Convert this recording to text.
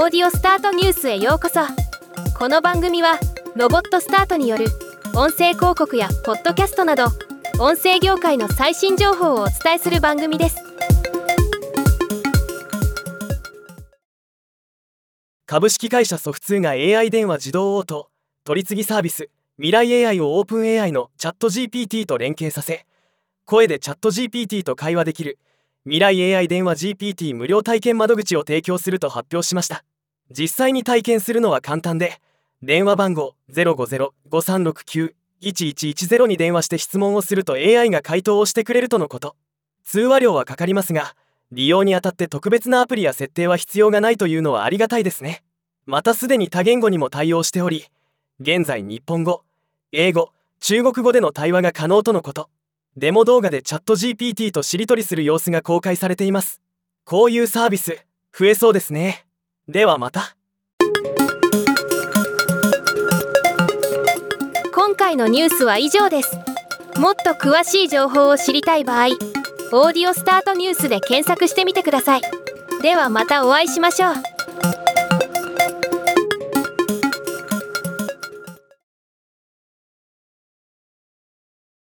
オーディオスタートニュースへようこそ。この番組はロボットスタートによる音声広告やポッドキャストなど音声業界の最新情報をお伝えする番組です。株式会社ソフツーが AI 電話自動応答取り次ぎサービス未来 AI をオープン AI のチャット GPT と連携させ声でチャット GPT と会話できる未来 AI 電話 GPT 無料体験窓口を提供すると発表しました。実際に体験するのは簡単で電話番号050-5369-1110に電話して質問をすると AI が回答をしてくれるとのこと。通話料はかかりますが利用にあたって特別なアプリや設定は必要がないというのはありがたいですね。またすでに多言語にも対応しており現在日本語英語中国語での対話が可能とのこと。デモ動画でチャット GPT としりとりする様子が公開されています。こういうサービス増えそうですね。ではまた。今回のニュースは以上です。もっと詳しい情報を知りたい場合「オーディオスタートニュース」で検索してみてください。ではまたお会いしましょう。